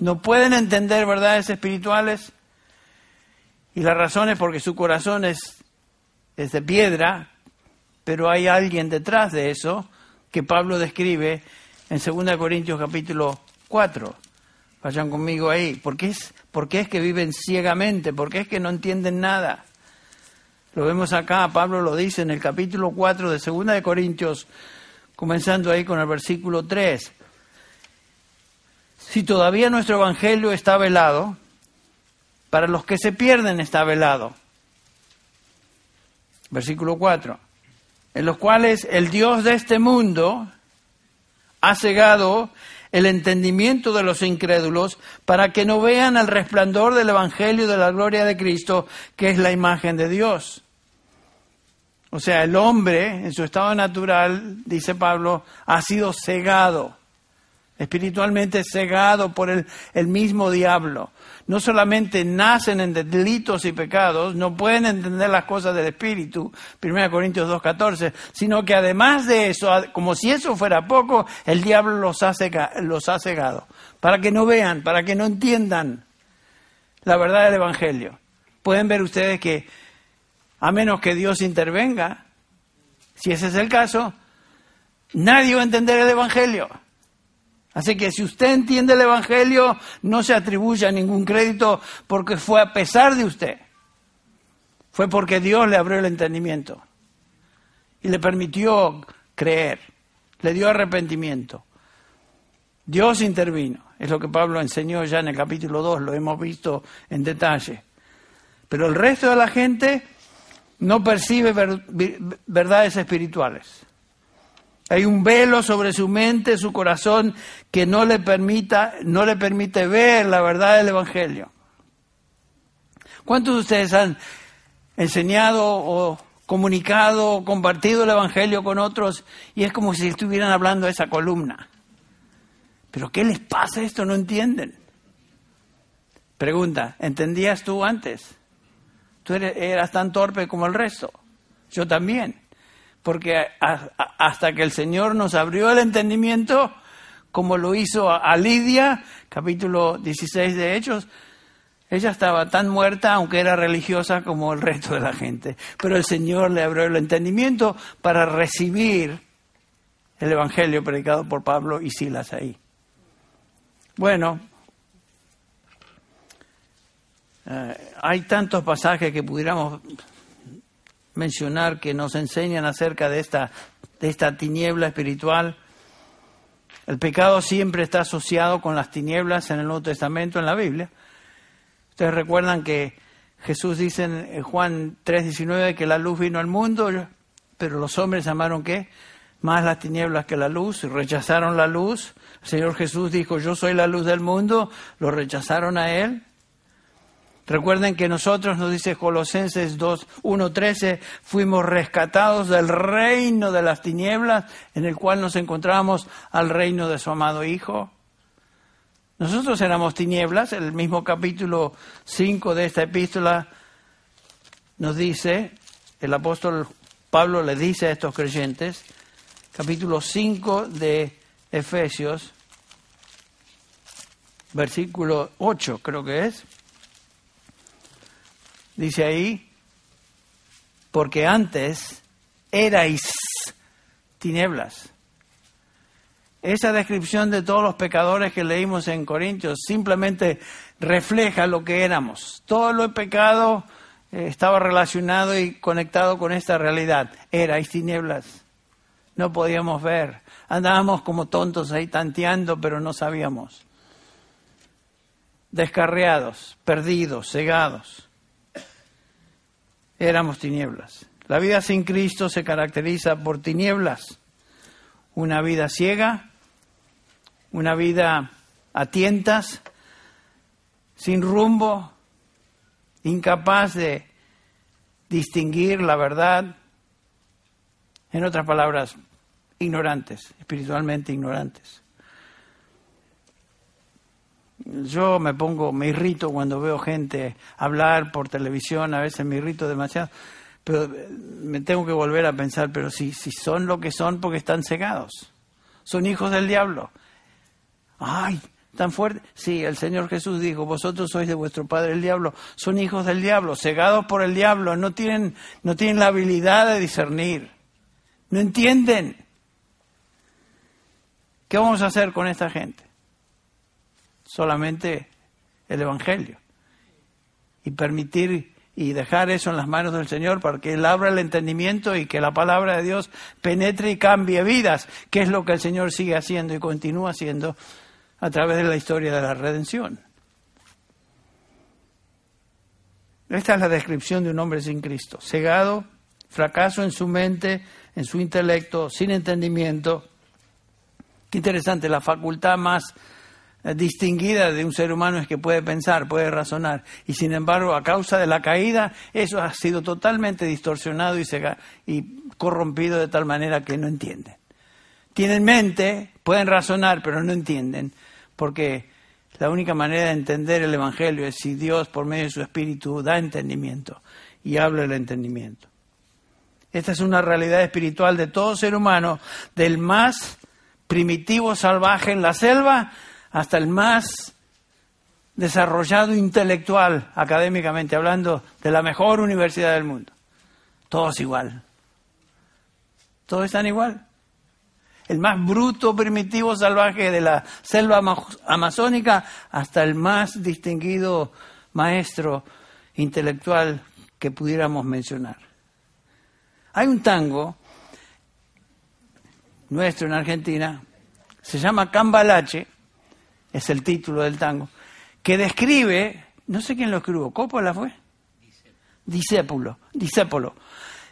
no pueden entender verdades espirituales, y la razón es porque su corazón es, es de piedra, pero hay alguien detrás de eso que Pablo describe en 2 Corintios capítulo 4. Vayan conmigo ahí. ¿Por qué, es, ¿Por qué es que viven ciegamente? ¿Por qué es que no entienden nada? Lo vemos acá, Pablo lo dice en el capítulo 4 de 2 de Corintios, comenzando ahí con el versículo 3. Si todavía nuestro evangelio está velado, para los que se pierden está velado. Versículo 4 en los cuales el Dios de este mundo ha cegado el entendimiento de los incrédulos para que no vean el resplandor del Evangelio de la gloria de Cristo, que es la imagen de Dios. O sea, el hombre en su estado natural, dice Pablo, ha sido cegado, espiritualmente cegado por el, mismo diablo no solamente nacen en delitos y pecados, no pueden entender las cosas del Espíritu, 1 Corintios 2.14, sino que además de eso, como si eso fuera poco, el diablo los ha, los ha cegado, para que no vean, para que no entiendan la verdad del Evangelio. Pueden ver ustedes que a menos que Dios intervenga, si ese es el caso, nadie va a entender el Evangelio. Así que si usted entiende el Evangelio, no se atribuya ningún crédito porque fue a pesar de usted. Fue porque Dios le abrió el entendimiento y le permitió creer, le dio arrepentimiento. Dios intervino, es lo que Pablo enseñó ya en el capítulo 2, lo hemos visto en detalle. Pero el resto de la gente no percibe verdades espirituales. Hay un velo sobre su mente, su corazón, que no le, permita, no le permite ver la verdad del Evangelio. ¿Cuántos de ustedes han enseñado o comunicado o compartido el Evangelio con otros y es como si estuvieran hablando a esa columna? ¿Pero qué les pasa esto? No entienden. Pregunta, ¿entendías tú antes? Tú eras tan torpe como el resto. Yo también porque hasta que el Señor nos abrió el entendimiento, como lo hizo a Lidia, capítulo 16 de Hechos, Ella estaba tan muerta, aunque era religiosa, como el resto de la gente. Pero el Señor le abrió el entendimiento para recibir el Evangelio predicado por Pablo y Silas ahí. Bueno, eh, hay tantos pasajes que pudiéramos mencionar que nos enseñan acerca de esta, de esta tiniebla espiritual. El pecado siempre está asociado con las tinieblas en el Nuevo Testamento, en la Biblia. Ustedes recuerdan que Jesús dice en Juan 3:19 que la luz vino al mundo, pero los hombres amaron qué? Más las tinieblas que la luz, rechazaron la luz. El Señor Jesús dijo, yo soy la luz del mundo, lo rechazaron a Él. Recuerden que nosotros, nos dice Colosenses 2, 1, 13, fuimos rescatados del reino de las tinieblas en el cual nos encontrábamos al reino de su amado Hijo. Nosotros éramos tinieblas, el mismo capítulo 5 de esta epístola nos dice, el apóstol Pablo le dice a estos creyentes, capítulo 5 de Efesios, versículo 8 creo que es, dice ahí, porque antes erais tinieblas. Esa descripción de todos los pecadores que leímos en Corintios simplemente refleja lo que éramos. Todo lo pecado eh, estaba relacionado y conectado con esta realidad. Erais tinieblas. No podíamos ver. Andábamos como tontos ahí tanteando, pero no sabíamos. Descarriados, perdidos, cegados éramos tinieblas. La vida sin Cristo se caracteriza por tinieblas. Una vida ciega, una vida a tientas, sin rumbo, incapaz de distinguir la verdad. En otras palabras, ignorantes, espiritualmente ignorantes. Yo me pongo, me irrito cuando veo gente hablar por televisión, a veces me irrito demasiado, pero eh, me tengo que volver a pensar, pero si, si son lo que son porque están cegados, son hijos del diablo. Ay, tan fuerte. Sí, el Señor Jesús dijo, vosotros sois de vuestro padre el diablo, son hijos del diablo, cegados por el diablo, no tienen, no tienen la habilidad de discernir, no entienden. ¿Qué vamos a hacer con esta gente? Solamente el Evangelio. Y permitir y dejar eso en las manos del Señor para que Él abra el entendimiento y que la palabra de Dios penetre y cambie vidas, que es lo que el Señor sigue haciendo y continúa haciendo a través de la historia de la redención. Esta es la descripción de un hombre sin Cristo, cegado, fracaso en su mente, en su intelecto, sin entendimiento. Qué interesante, la facultad más distinguida de un ser humano es que puede pensar, puede razonar. Y sin embargo, a causa de la caída, eso ha sido totalmente distorsionado y, y corrompido de tal manera que no entienden. Tienen mente, pueden razonar, pero no entienden, porque la única manera de entender el Evangelio es si Dios, por medio de su Espíritu, da entendimiento y habla el entendimiento. Esta es una realidad espiritual de todo ser humano, del más primitivo salvaje en la selva hasta el más desarrollado intelectual, académicamente hablando, de la mejor universidad del mundo. Todos igual. Todos están igual. El más bruto, primitivo, salvaje de la selva amazónica hasta el más distinguido maestro intelectual que pudiéramos mencionar. Hay un tango nuestro en Argentina, se llama Cambalache, es el título del tango, que describe, no sé quién lo escribió, ¿Coppola fue? Discépolo, discépolo.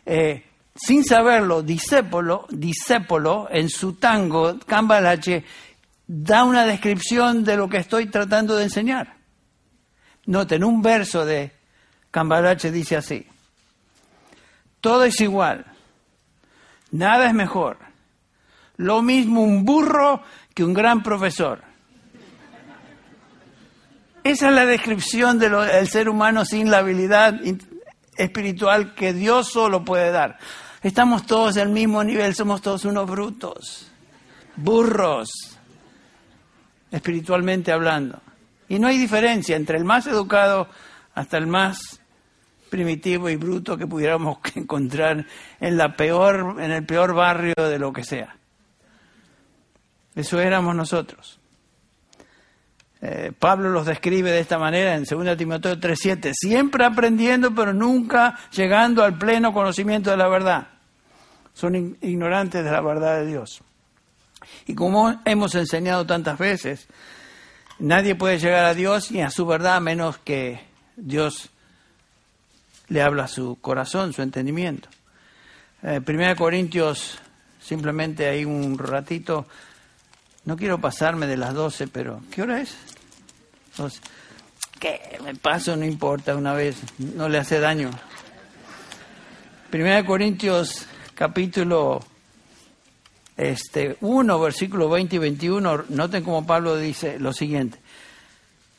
Eh, sin saberlo, discépolo, discépolo, en su tango, Cambalache, da una descripción de lo que estoy tratando de enseñar. Noten, un verso de Cambalache dice así, todo es igual, nada es mejor, lo mismo un burro que un gran profesor. Esa es la descripción del ser humano sin la habilidad espiritual que Dios solo puede dar. Estamos todos del mismo nivel, somos todos unos brutos, burros, espiritualmente hablando. Y no hay diferencia entre el más educado hasta el más primitivo y bruto que pudiéramos <laughs> encontrar en, la peor, en el peor barrio de lo que sea. Eso éramos nosotros. Eh, Pablo los describe de esta manera en 2 Timoteo 3:7, siempre aprendiendo pero nunca llegando al pleno conocimiento de la verdad. Son ignorantes de la verdad de Dios. Y como hemos enseñado tantas veces, nadie puede llegar a Dios ni a su verdad a menos que Dios le habla a su corazón, su entendimiento. Eh, Corintios, simplemente hay un ratito, no quiero pasarme de las 12, pero ¿qué hora es? ¿Qué? Me paso, no importa, una vez, no le hace daño. Primera Corintios, capítulo este, 1, versículo 20 y 21, noten cómo Pablo dice lo siguiente.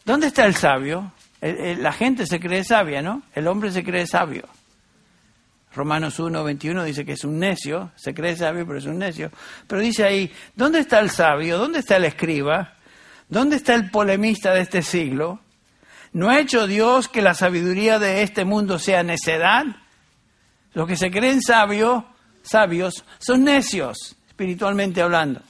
¿Dónde está el sabio? La gente se cree sabia, ¿no? El hombre se cree sabio. Romanos 1, 21 dice que es un necio, se cree sabio, pero es un necio. Pero dice ahí, ¿dónde está el sabio? ¿Dónde está el escriba? ¿Dónde está el polemista de este siglo? ¿No ha hecho Dios que la sabiduría de este mundo sea necedad? Los que se creen sabios, sabios son necios, espiritualmente hablando.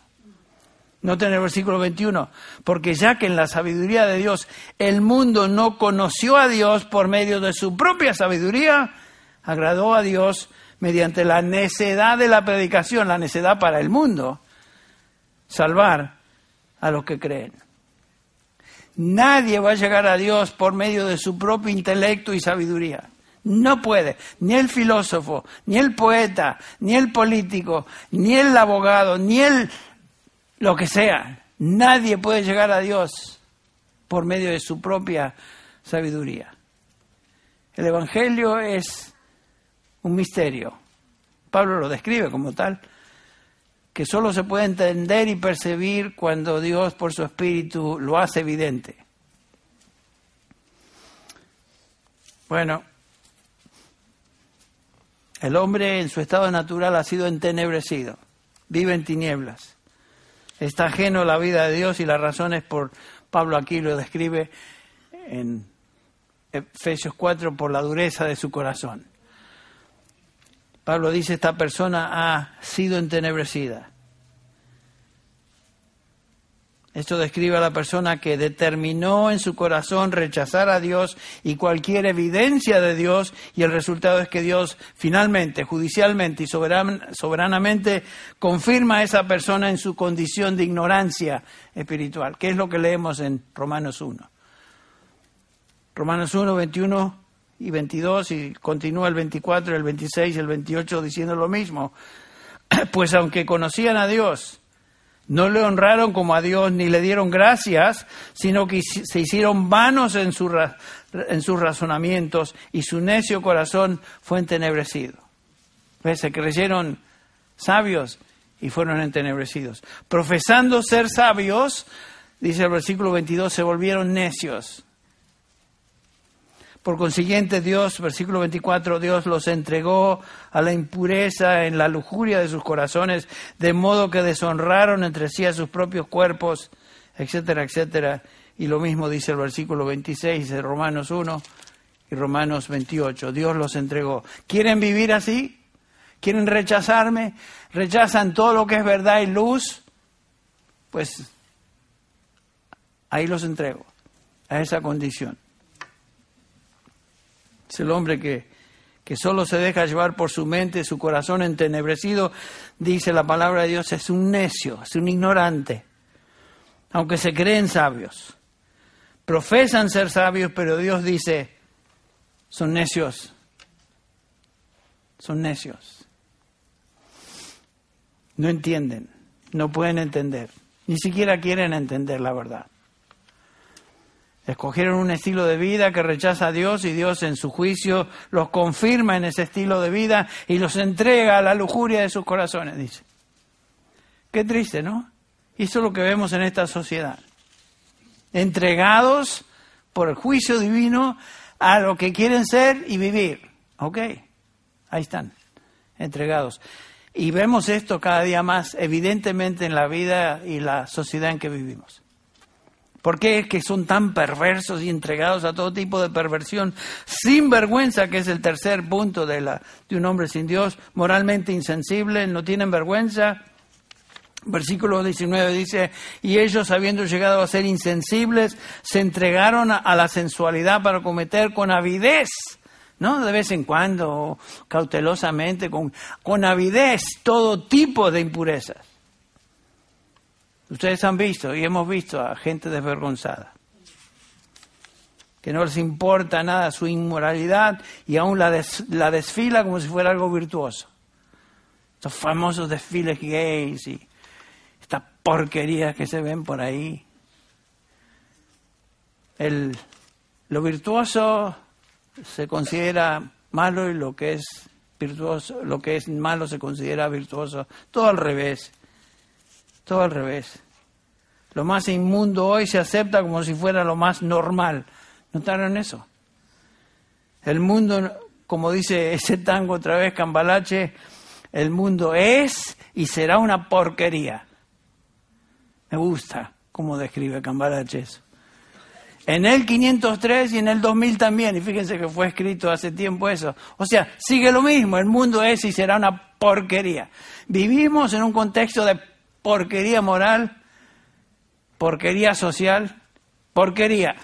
Noten el versículo 21, porque ya que en la sabiduría de Dios el mundo no conoció a Dios por medio de su propia sabiduría, agradó a Dios mediante la necedad de la predicación, la necedad para el mundo, salvar a los que creen. Nadie va a llegar a Dios por medio de su propio intelecto y sabiduría. No puede, ni el filósofo, ni el poeta, ni el político, ni el abogado, ni el lo que sea. Nadie puede llegar a Dios por medio de su propia sabiduría. El Evangelio es un misterio. Pablo lo describe como tal, que solo se puede entender y percibir cuando Dios por su Espíritu lo hace evidente. Bueno, el hombre en su estado natural ha sido entenebrecido, vive en tinieblas. Está ajeno a la vida de Dios y la razón es por, Pablo aquí lo describe en Efesios 4, por la dureza de su corazón. Pablo dice, esta persona ha sido entenebrecida. Esto describe a la persona que determinó en su corazón rechazar a Dios y cualquier evidencia de Dios y el resultado es que Dios finalmente, judicialmente y soberanamente confirma a esa persona en su condición de ignorancia espiritual, que es lo que leemos en Romanos 1. Romanos 1, 21 y 22 y continúa el 24, el 26 y el 28 diciendo lo mismo. <clears throat> Pues aunque conocían a Dios, no le honraron como a Dios ni le dieron gracias, sino que se hicieron vanos en, en sus razonamientos y su necio corazón fue entenebrecido. ¿Ves? Se creyeron sabios y fueron entenebrecidos. Profesando ser sabios, dice el versículo 22, se volvieron necios por consiguiente, Dios, versículo 24, Dios los entregó a la impureza en la lujuria de sus corazones, de modo que deshonraron entre sí a sus propios cuerpos, etcétera, etcétera. Y lo mismo dice el versículo 26 de Romanos 1 y Romanos 28. Dios los entregó. ¿Quieren vivir así? ¿Quieren rechazarme? ¿Rechazan todo lo que es verdad y luz? Pues ahí los entrego, a esa condición. Es el hombre que, que solo se deja llevar por su mente, su corazón entenebrecido, dice la palabra de Dios, es un necio, es un ignorante, aunque se creen sabios. Profesan ser sabios, pero Dios dice, son necios, son necios. No entienden, no pueden entender, ni siquiera quieren entender la verdad. Escogieron un estilo de vida que rechaza a Dios y Dios en su juicio los confirma en ese estilo de vida y los entrega a la lujuria de sus corazones, dice. Qué triste, ¿no? Y eso es lo que vemos en esta sociedad. Entregados por el juicio divino a lo que quieren ser y vivir. ¿Ok? Ahí están, entregados. Y vemos esto cada día más evidentemente en la vida y la sociedad en que vivimos. ¿Por qué es que son tan perversos y entregados a todo tipo de perversión? Sin vergüenza, que es el tercer punto de, la, de un hombre sin Dios, moralmente insensible, no tienen vergüenza. Versículo 19 dice, y ellos habiendo llegado a ser insensibles, se entregaron a, la sensualidad para cometer con avidez, ¿no? De vez en cuando, cautelosamente, con, con avidez, todo tipo de impurezas. Ustedes han visto y hemos visto a gente desvergonzada, que no les importa nada su inmoralidad y aún la, la desfila como si fuera algo virtuoso. Estos famosos desfiles gays y estas porquerías que se ven por ahí. El, lo virtuoso se considera malo y lo que es virtuoso, lo que es malo se considera virtuoso. Todo al revés. Todo al revés. Lo más inmundo hoy se acepta como si fuera lo más normal. ¿Notaron eso? El mundo, como dice ese tango otra vez, Cambalache, el mundo es y será una porquería. Me gusta cómo describe Cambalache eso. En el 503 y en el 2000 también, y fíjense que fue escrito hace tiempo eso. O sea, sigue lo mismo, el mundo es y será una porquería. Vivimos en un contexto de porquería moral, porquería social, porquería.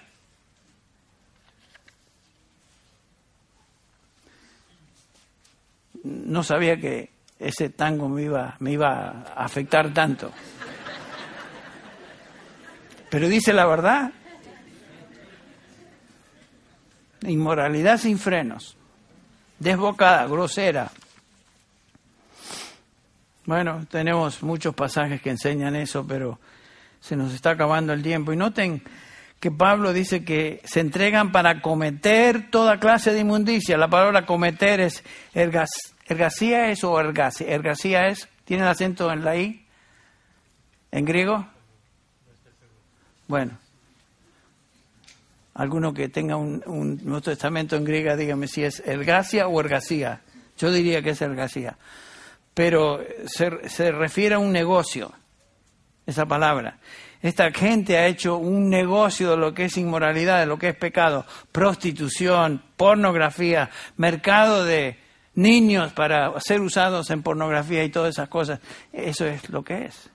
No sabía que ese tango me iba, me iba a afectar tanto. Pero dice la verdad. Inmoralidad sin frenos. Desbocada, grosera, bueno, tenemos muchos pasajes que enseñan eso, pero se nos está acabando el tiempo. Y noten que Pablo dice que se entregan para cometer toda clase de inmundicia. La palabra cometer es ergas, ergasía es o ergasia. Ergasía es, ¿tiene el acento en la I? ¿En griego? Bueno, alguno que tenga un, un Nuevo Testamento en griega, dígame si es ergasia o ergasía. Yo diría que es ergasía pero se, se refiere a un negocio, esa palabra. Esta gente ha hecho un negocio de lo que es inmoralidad, de lo que es pecado, prostitución, pornografía, mercado de niños para ser usados en pornografía y todas esas cosas. Eso es lo que es.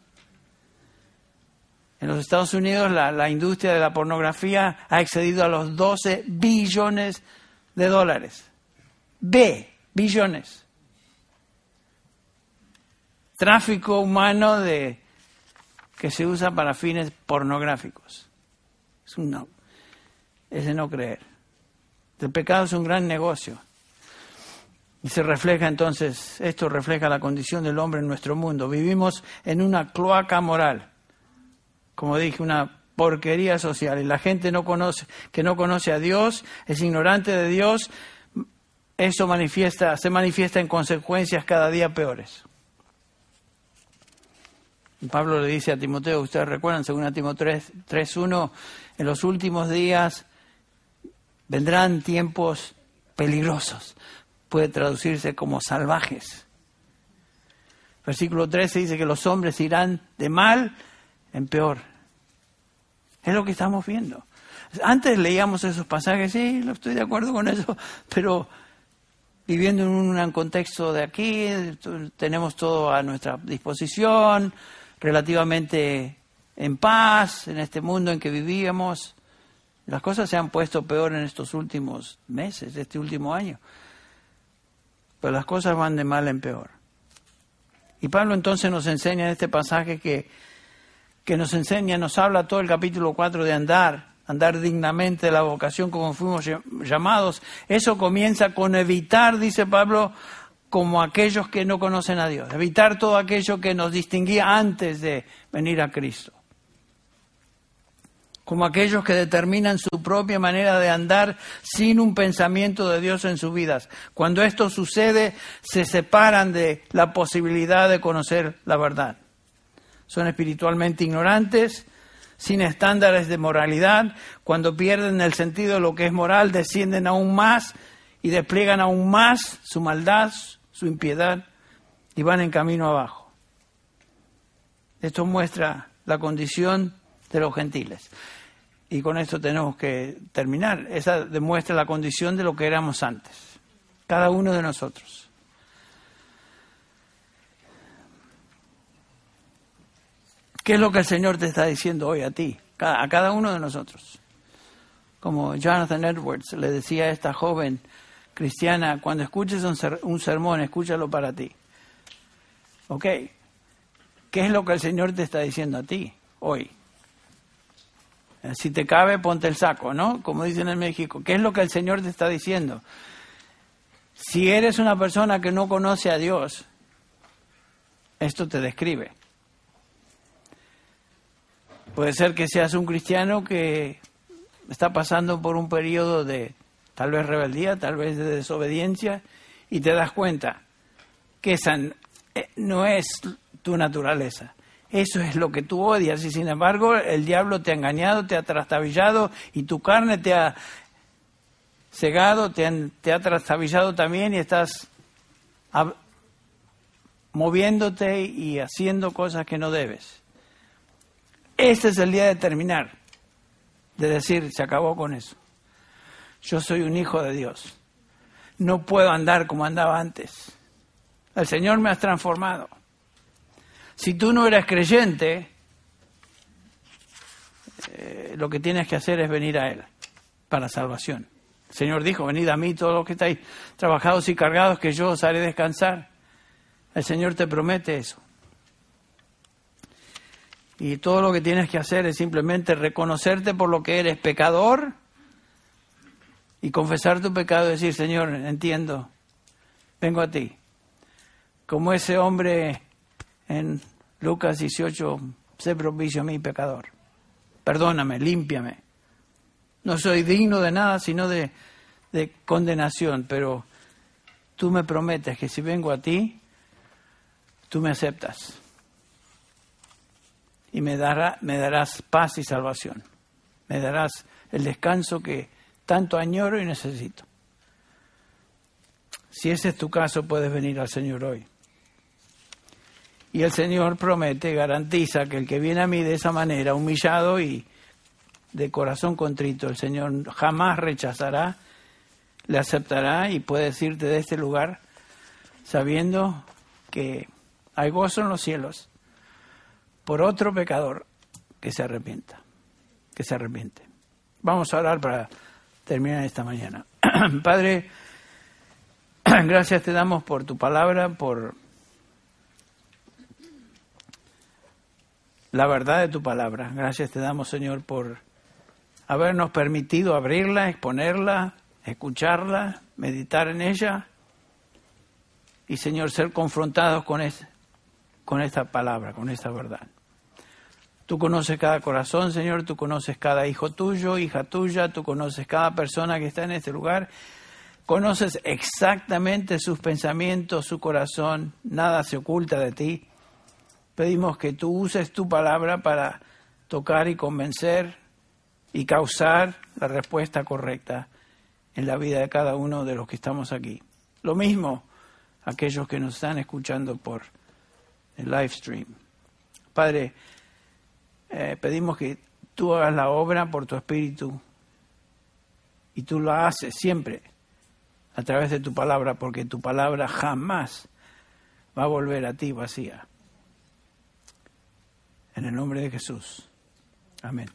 En los Estados Unidos la, la industria de la pornografía ha excedido a los 12 billones de dólares. B, billones tráfico humano de, que se usa para fines pornográficos. Es un no. Es de no creer. El pecado es un gran negocio. Y se refleja entonces, esto refleja la condición del hombre en nuestro mundo. Vivimos en una cloaca moral, como dije, una porquería social. Y la gente no conoce, que no conoce a Dios, es ignorante de Dios, eso manifiesta, se manifiesta en consecuencias cada día peores. Pablo le dice a Timoteo, ustedes recuerdan, según Timoteo 3.1, en los últimos días vendrán tiempos peligrosos. Puede traducirse como salvajes. Versículo 13 dice que los hombres irán de mal en peor. Es lo que estamos viendo. Antes leíamos esos pasajes, sí, estoy de acuerdo con eso, <laughs> pero viviendo en un contexto de aquí, tenemos todo a nuestra disposición, relativamente en paz en este mundo en que vivíamos. Las cosas se han puesto peor en estos últimos meses, este último año. Pero las cosas van de mal en peor. Y Pablo entonces nos enseña en este pasaje que, que nos enseña, nos habla todo el capítulo 4 de andar, andar dignamente la vocación como fuimos llamados. Eso comienza con evitar, dice Pablo, como aquellos que no conocen a Dios, evitar todo aquello que nos distinguía antes de venir a Cristo, como aquellos que determinan su propia manera de andar sin un pensamiento de Dios en sus vidas. Cuando esto sucede, se separan de la posibilidad de conocer la verdad. Son espiritualmente ignorantes, sin estándares de moralidad, cuando pierden el sentido de lo que es moral, descienden aún más y despliegan aún más su maldad, su impiedad y van en camino abajo. Esto muestra la condición de los gentiles. Y con esto tenemos que terminar. Esa demuestra la condición de lo que éramos antes, cada uno de nosotros. ¿Qué es lo que el Señor te está diciendo hoy a ti, a cada uno de nosotros? Como Jonathan Edwards le decía a esta joven cristiana, cuando escuches un sermón, escúchalo para ti. ¿Ok? ¿Qué es lo que el Señor te está diciendo a ti hoy? Eh, si te cabe, ponte el saco, ¿no? Como dicen en México. ¿Qué es lo que el Señor te está diciendo? Si eres una persona que no conoce a Dios, esto te describe. Puede ser que seas un cristiano que está pasando por un periodo de tal vez rebeldía, tal vez de desobediencia, y te das cuenta que esa eh, no es tu naturaleza. Eso es lo que tú odias y sin embargo el diablo te ha engañado, te ha trastabillado y tu carne te ha cegado, te, ha trastabillado también y estás moviéndote y haciendo cosas que no debes. Este es el día de terminar, de decir, se acabó con eso. Yo soy un hijo de Dios. No puedo andar como andaba antes. El Señor me ha transformado. Si tú no eres creyente, eh, lo que tienes que hacer es venir a Él para salvación. El Señor dijo, venid a mí todos los que estáis trabajados y cargados, que yo os haré descansar. El Señor te promete eso. Y todo lo que tienes que hacer es simplemente reconocerte por lo que eres pecador y confesar tu pecado y decir, Señor, entiendo, vengo a ti. Como ese hombre en Lucas 18, sé propicio a mi pecador. Perdóname, límpiame. No soy digno de nada sino de, de condenación, pero tú me prometes que si vengo a ti, tú me aceptas y me, dará, me darás paz y salvación. Me darás el descanso que tanto añoro y necesito. Si ese es tu caso, puedes venir al Señor hoy. Y el Señor promete, garantiza que el que viene a mí de esa manera, humillado y de corazón contrito, el Señor jamás rechazará, le aceptará y puede decirte de este lugar, sabiendo que hay gozo en los cielos por otro pecador que se arrepienta, que se arrepiente. Vamos a orar para terminar esta mañana. <clears throat> Padre, <clears throat> gracias te damos por tu palabra, por la verdad de tu palabra. Gracias te damos, Señor, por habernos permitido abrirla, exponerla, escucharla, meditar en ella y, Señor, ser confrontados con, con esta palabra, con esta verdad. Tú conoces cada corazón, Señor, tú conoces cada hijo tuyo, hija tuya, tú conoces cada persona que está en este lugar, conoces exactamente sus pensamientos, su corazón, nada se oculta de ti. Pedimos que tú uses tu palabra para tocar y convencer y causar la respuesta correcta en la vida de cada uno de los que estamos aquí. Lo mismo aquellos que nos están escuchando por el live stream. Padre, eh, pedimos que tú hagas la obra por tu espíritu y tú la haces siempre a través de tu palabra, porque tu palabra jamás va a volver a ti vacía. En el nombre de Jesús. Amén.